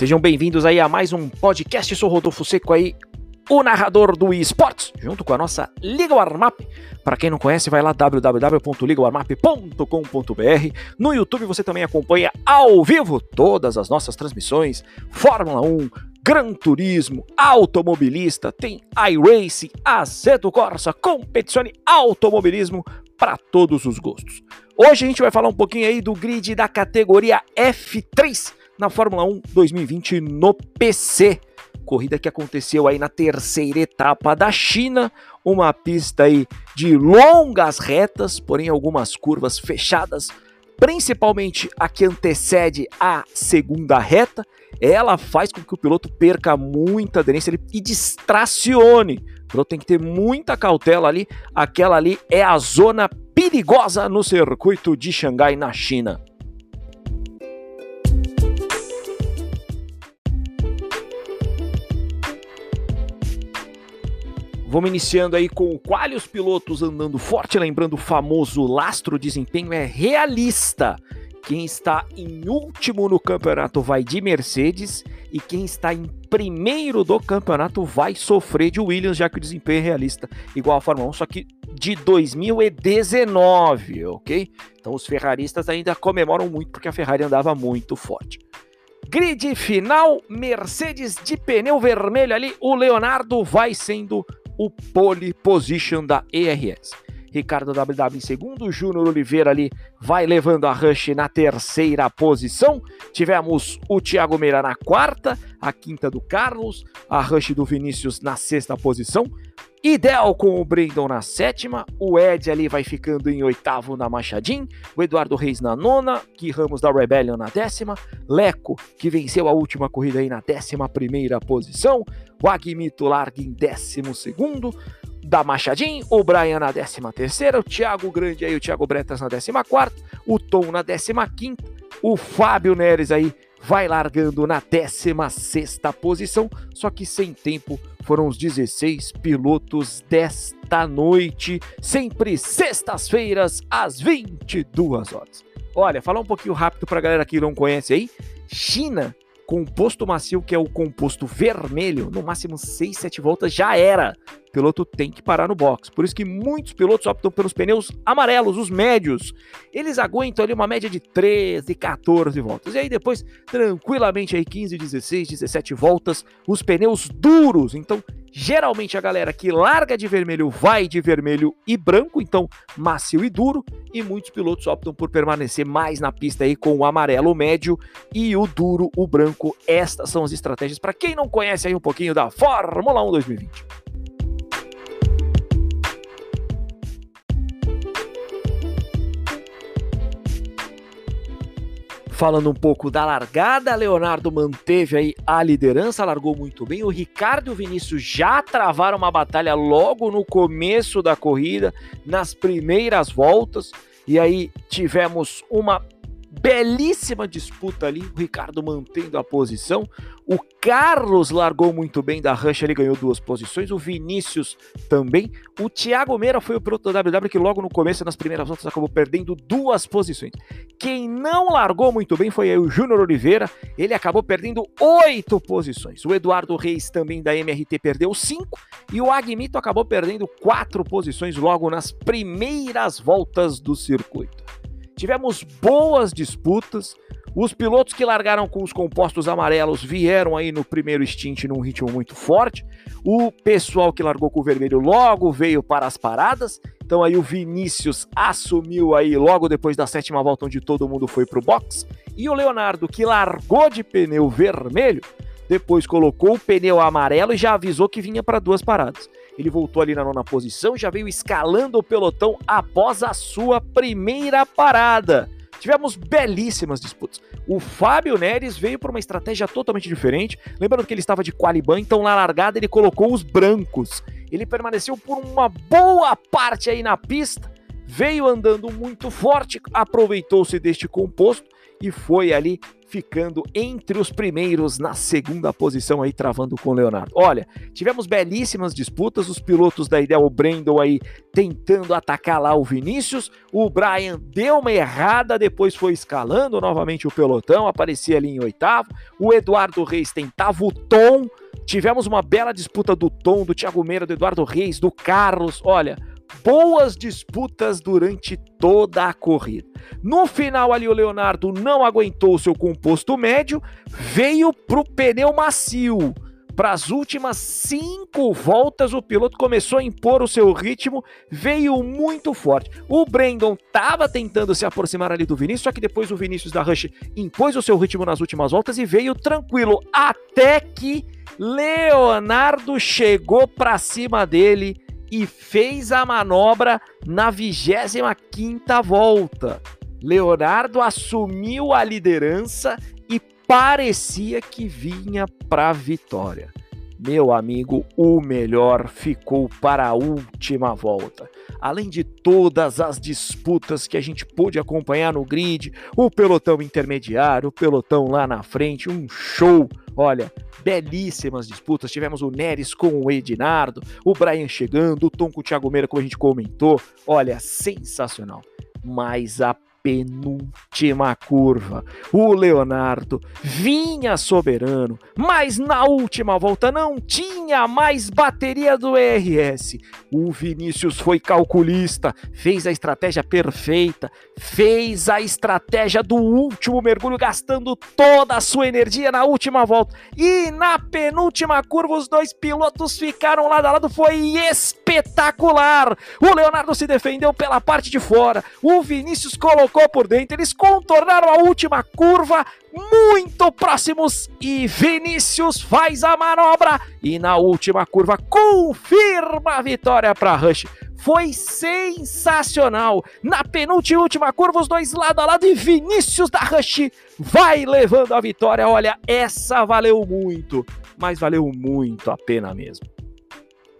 Sejam bem-vindos aí a mais um podcast. Sou Rodolfo Seco aí, o narrador do esportes, junto com a nossa Liga Warmap. Para quem não conhece, vai lá www.ligawarmap.com.br. No YouTube você também acompanha ao vivo todas as nossas transmissões, Fórmula 1, Gran Turismo, Automobilista, tem iRacing, Aceto Corsa, Competizione Automobilismo para todos os gostos. Hoje a gente vai falar um pouquinho aí do grid da categoria F3 na Fórmula 1 2020 no PC. Corrida que aconteceu aí na terceira etapa da China, uma pista aí de longas retas, porém algumas curvas fechadas, principalmente a que antecede a segunda reta. Ela faz com que o piloto perca muita aderência e distracione. O piloto tem que ter muita cautela ali. Aquela ali é a zona perigosa no circuito de Xangai, na China. Vamos iniciando aí com o qual os pilotos andando forte, lembrando o famoso lastro desempenho é realista. Quem está em último no campeonato vai de Mercedes e quem está em primeiro do campeonato vai sofrer de Williams, já que o desempenho é realista, igual a Fórmula 1, só que de 2019, ok? Então os ferraristas ainda comemoram muito porque a Ferrari andava muito forte. Grid final, Mercedes de pneu vermelho ali, o Leonardo vai sendo o pole position da ERS. Ricardo WW em segundo, Júnior Oliveira ali vai levando a Rush na terceira posição. Tivemos o Thiago Meira na quarta, a quinta do Carlos, a Rush do Vinícius na sexta posição. Idel com o Brandon na sétima, o Ed ali vai ficando em oitavo na Machadinho, o Eduardo Reis na nona, que Ramos da Rebellion na décima, Leco, que venceu a última corrida aí na décima primeira posição, o Agmito larga em décimo segundo, da Machadinho, o Brian na décima terceira, o Thiago Grande aí, o Thiago Bretas na décima quarta, o Tom na décima quinta, o Fábio Neres aí vai largando na 16 posição, só que sem tempo foram os 16 pilotos desta noite, sempre sextas-feiras às 22 horas. Olha, falar um pouquinho rápido para a galera que não conhece aí, China composto macio, que é o composto vermelho, no máximo 6, 7 voltas já era. O piloto tem que parar no box. Por isso que muitos pilotos optam pelos pneus amarelos, os médios. Eles aguentam ali uma média de 13, 14 voltas. E aí depois, tranquilamente aí 15, 16, 17 voltas, os pneus duros. Então, Geralmente a galera que larga de vermelho vai de vermelho e branco, então macio e duro, e muitos pilotos optam por permanecer mais na pista aí com o amarelo médio e o duro, o branco. Estas são as estratégias para quem não conhece aí um pouquinho da Fórmula 1 2020. Falando um pouco da largada, Leonardo manteve aí a liderança, largou muito bem. O Ricardo e o Vinícius já travaram uma batalha logo no começo da corrida, nas primeiras voltas. E aí tivemos uma belíssima disputa ali, o Ricardo mantendo a posição. O Carlos largou muito bem da Rush, ele ganhou duas posições. O Vinícius também. O Thiago Meira foi o piloto da WW que logo no começo, nas primeiras voltas, acabou perdendo duas posições. Quem não largou muito bem foi o Júnior Oliveira, ele acabou perdendo oito posições. O Eduardo Reis também da MRT perdeu cinco. E o Agmito acabou perdendo quatro posições logo nas primeiras voltas do circuito. Tivemos boas disputas. Os pilotos que largaram com os compostos amarelos vieram aí no primeiro stint num ritmo muito forte. O pessoal que largou com o vermelho logo veio para as paradas. Então aí o Vinícius assumiu aí logo depois da sétima volta onde todo mundo foi para o box. E o Leonardo que largou de pneu vermelho, depois colocou o pneu amarelo e já avisou que vinha para duas paradas. Ele voltou ali na nona posição, já veio escalando o pelotão após a sua primeira parada. Tivemos belíssimas disputas. O Fábio Neres veio por uma estratégia totalmente diferente. Lembrando que ele estava de qualiban, então na largada ele colocou os brancos. Ele permaneceu por uma boa parte aí na pista, veio andando muito forte, aproveitou-se deste composto e foi ali ficando entre os primeiros na segunda posição aí, travando com o Leonardo. Olha, tivemos belíssimas disputas, os pilotos da Idel, o Brandon aí tentando atacar lá o Vinícius, o Brian deu uma errada, depois foi escalando novamente o pelotão, aparecia ali em oitavo, o Eduardo Reis tentava o tom, tivemos uma bela disputa do tom, do Thiago Meira, do Eduardo Reis, do Carlos, olha boas disputas durante toda a corrida. No final ali o Leonardo não aguentou o seu composto médio, veio para o pneu macio. Para as últimas cinco voltas, o piloto começou a impor o seu ritmo, veio muito forte. O Brandon estava tentando se aproximar ali do Vinícius, só que depois o Vinícius da Rush impôs o seu ritmo nas últimas voltas e veio tranquilo, até que Leonardo chegou para cima dele e fez a manobra na 25ª volta. Leonardo assumiu a liderança e parecia que vinha para a vitória. Meu amigo, o melhor ficou para a última volta. Além de todas as disputas que a gente pôde acompanhar no grid, o pelotão intermediário, o pelotão lá na frente, um show. Olha, belíssimas disputas. Tivemos o Neres com o Edinardo, o Brian chegando, o Tom com o Thiago Meira, como a gente comentou. Olha, sensacional. Mas a penúltima curva. O Leonardo vinha soberano, mas na última volta não tinha mais bateria do ERS. O Vinícius foi calculista, fez a estratégia perfeita, fez a estratégia do último mergulho, gastando toda a sua energia na última volta. E na penúltima curva, os dois pilotos ficaram lado a lado. Foi espetacular! O Leonardo se defendeu pela parte de fora, o Vinícius colocou colocou por dentro. Eles contornaram a última curva muito próximos e Vinícius faz a manobra e na última curva confirma a vitória para Rush. Foi sensacional. Na penúltima última curva, os dois lado a lado e Vinícius da Rush vai levando a vitória. Olha, essa valeu muito, mas valeu muito a pena mesmo.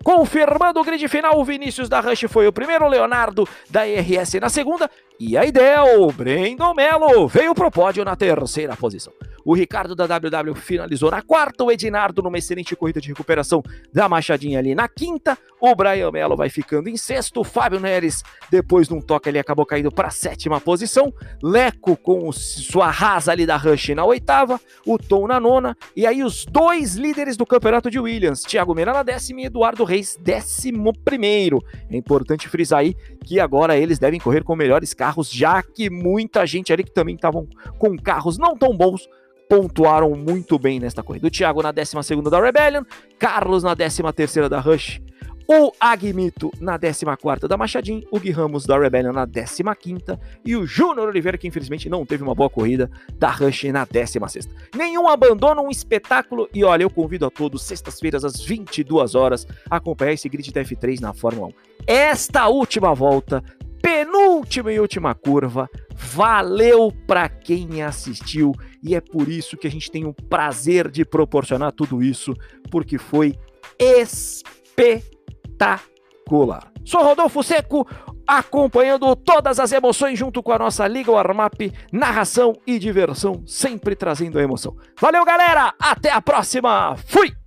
Confirmando o grid final, o Vinícius da Rush foi o primeiro, Leonardo da RS na segunda e a Idel, Brendo Melo, veio pro pódio na terceira posição. O Ricardo da WW finalizou na quarta, o Edinardo numa excelente corrida de recuperação da Machadinha ali na quinta, o Brian Melo vai ficando em sexto, o Fábio Neres, depois de um toque ali, acabou caindo para a sétima posição, Leco com sua rasa ali da Rush na oitava, o Tom na nona, e aí os dois líderes do campeonato de Williams, Thiago Meira na décima e Eduardo Reis, décimo primeiro. É importante frisar aí que agora eles devem correr com melhores carros, já que muita gente ali que também estavam com carros não tão bons pontuaram muito bem nesta corrida. O Thiago na 12 da Rebellion, Carlos na 13 da Rush, o Agmito na 14 da Machadinho, o Gui Ramos da Rebellion na 15 e o Júnior Oliveira, que infelizmente não teve uma boa corrida, da Rush na 16 Nenhum abandono, um espetáculo. E olha, eu convido a todos, sextas-feiras às 22 horas, a acompanhar esse grid da F3 na Fórmula 1. Esta última volta penúltima e última curva. Valeu para quem assistiu e é por isso que a gente tem o prazer de proporcionar tudo isso, porque foi espetacular. Sou Rodolfo Seco, acompanhando todas as emoções junto com a nossa Liga Warmap, narração e diversão, sempre trazendo a emoção. Valeu, galera! Até a próxima! Fui!